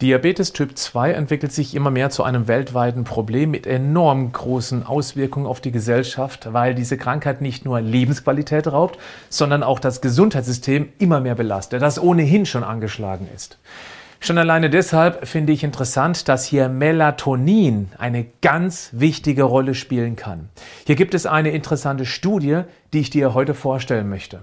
Diabetes Typ 2 entwickelt sich immer mehr zu einem weltweiten Problem mit enorm großen Auswirkungen auf die Gesellschaft, weil diese Krankheit nicht nur Lebensqualität raubt, sondern auch das Gesundheitssystem immer mehr belastet, das ohnehin schon angeschlagen ist. Schon alleine deshalb finde ich interessant, dass hier Melatonin eine ganz wichtige Rolle spielen kann. Hier gibt es eine interessante Studie, die ich dir heute vorstellen möchte.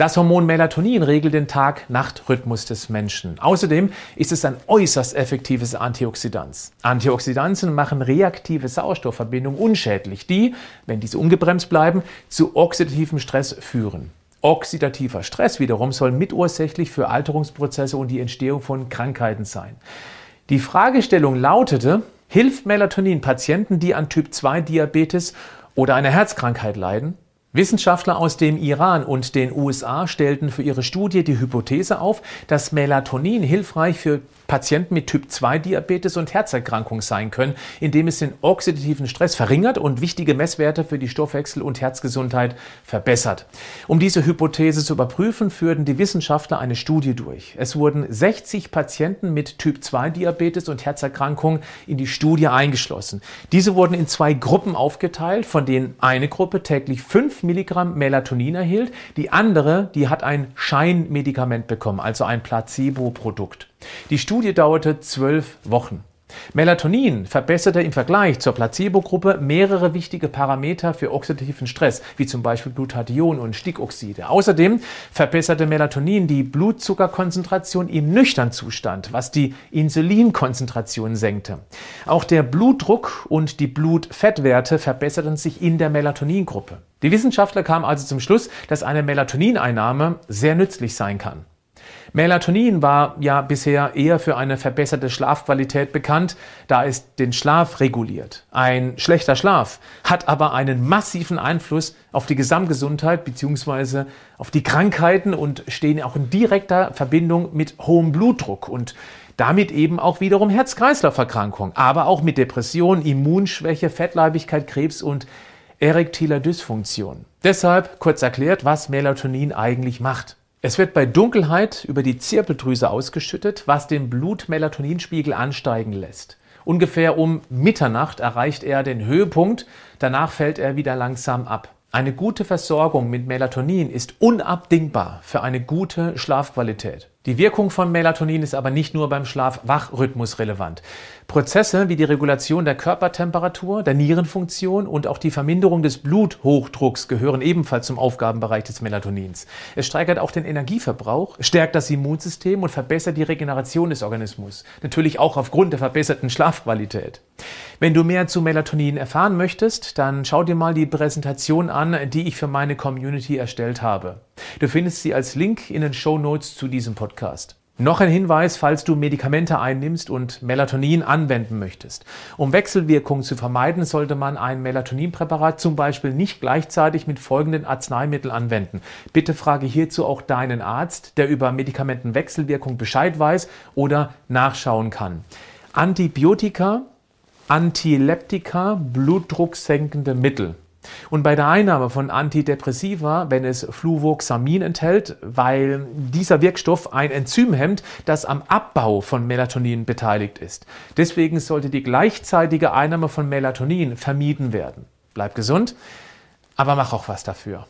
Das Hormon Melatonin regelt den Tag-Nacht-Rhythmus des Menschen. Außerdem ist es ein äußerst effektives Antioxidant. Antioxidantien machen reaktive Sauerstoffverbindungen unschädlich, die, wenn diese ungebremst bleiben, zu oxidativem Stress führen. Oxidativer Stress wiederum soll mitursächlich für Alterungsprozesse und die Entstehung von Krankheiten sein. Die Fragestellung lautete, hilft Melatonin Patienten, die an Typ-2-Diabetes oder einer Herzkrankheit leiden? Wissenschaftler aus dem Iran und den USA stellten für ihre Studie die Hypothese auf, dass Melatonin hilfreich für Patienten mit Typ-2-Diabetes und Herzerkrankung sein können, indem es den oxidativen Stress verringert und wichtige Messwerte für die Stoffwechsel- und Herzgesundheit verbessert. Um diese Hypothese zu überprüfen, führten die Wissenschaftler eine Studie durch. Es wurden 60 Patienten mit Typ-2-Diabetes und Herzerkrankung in die Studie eingeschlossen. Diese wurden in zwei Gruppen aufgeteilt, von denen eine Gruppe täglich 5 Milligramm Melatonin erhielt, die andere, die hat ein Scheinmedikament bekommen, also ein Placebo-Produkt. Die Studie dauerte zwölf Wochen. Melatonin verbesserte im Vergleich zur Placebo-Gruppe mehrere wichtige Parameter für oxidativen Stress, wie zum Beispiel Glutathion und Stickoxide. Außerdem verbesserte Melatonin die Blutzuckerkonzentration im nüchternen Zustand, was die Insulinkonzentration senkte. Auch der Blutdruck und die Blutfettwerte verbesserten sich in der Melatonin-Gruppe. Die Wissenschaftler kamen also zum Schluss, dass eine Melatonineinnahme sehr nützlich sein kann. Melatonin war ja bisher eher für eine verbesserte Schlafqualität bekannt, da es den Schlaf reguliert. Ein schlechter Schlaf hat aber einen massiven Einfluss auf die Gesamtgesundheit bzw. auf die Krankheiten und stehen auch in direkter Verbindung mit hohem Blutdruck und damit eben auch wiederum Herz-Kreislauf-Erkrankungen, aber auch mit Depression, Immunschwäche, Fettleibigkeit, Krebs und erektiler Dysfunktion. Deshalb kurz erklärt, was Melatonin eigentlich macht. Es wird bei Dunkelheit über die Zirbeldrüse ausgeschüttet, was den Blut-Melatoninspiegel ansteigen lässt. Ungefähr um Mitternacht erreicht er den Höhepunkt, danach fällt er wieder langsam ab. Eine gute Versorgung mit Melatonin ist unabdingbar für eine gute Schlafqualität. Die Wirkung von Melatonin ist aber nicht nur beim Schlaf-Wach-Rhythmus relevant. Prozesse wie die Regulation der Körpertemperatur, der Nierenfunktion und auch die Verminderung des Bluthochdrucks gehören ebenfalls zum Aufgabenbereich des Melatonins. Es steigert auch den Energieverbrauch, stärkt das Immunsystem und verbessert die Regeneration des Organismus. Natürlich auch aufgrund der verbesserten Schlafqualität. Wenn du mehr zu Melatonin erfahren möchtest, dann schau dir mal die Präsentation an, die ich für meine Community erstellt habe. Du findest sie als Link in den Show Notes zu diesem Podcast. Noch ein Hinweis, falls du Medikamente einnimmst und Melatonin anwenden möchtest. Um Wechselwirkungen zu vermeiden, sollte man ein Melatoninpräparat zum Beispiel nicht gleichzeitig mit folgenden Arzneimitteln anwenden. Bitte frage hierzu auch deinen Arzt, der über Medikamentenwechselwirkung Bescheid weiß oder nachschauen kann. Antibiotika, Antileptika, blutdrucksenkende Mittel. Und bei der Einnahme von Antidepressiva, wenn es Fluvoxamin enthält, weil dieser Wirkstoff ein Enzym hemmt, das am Abbau von Melatonin beteiligt ist. Deswegen sollte die gleichzeitige Einnahme von Melatonin vermieden werden. Bleib gesund, aber mach auch was dafür.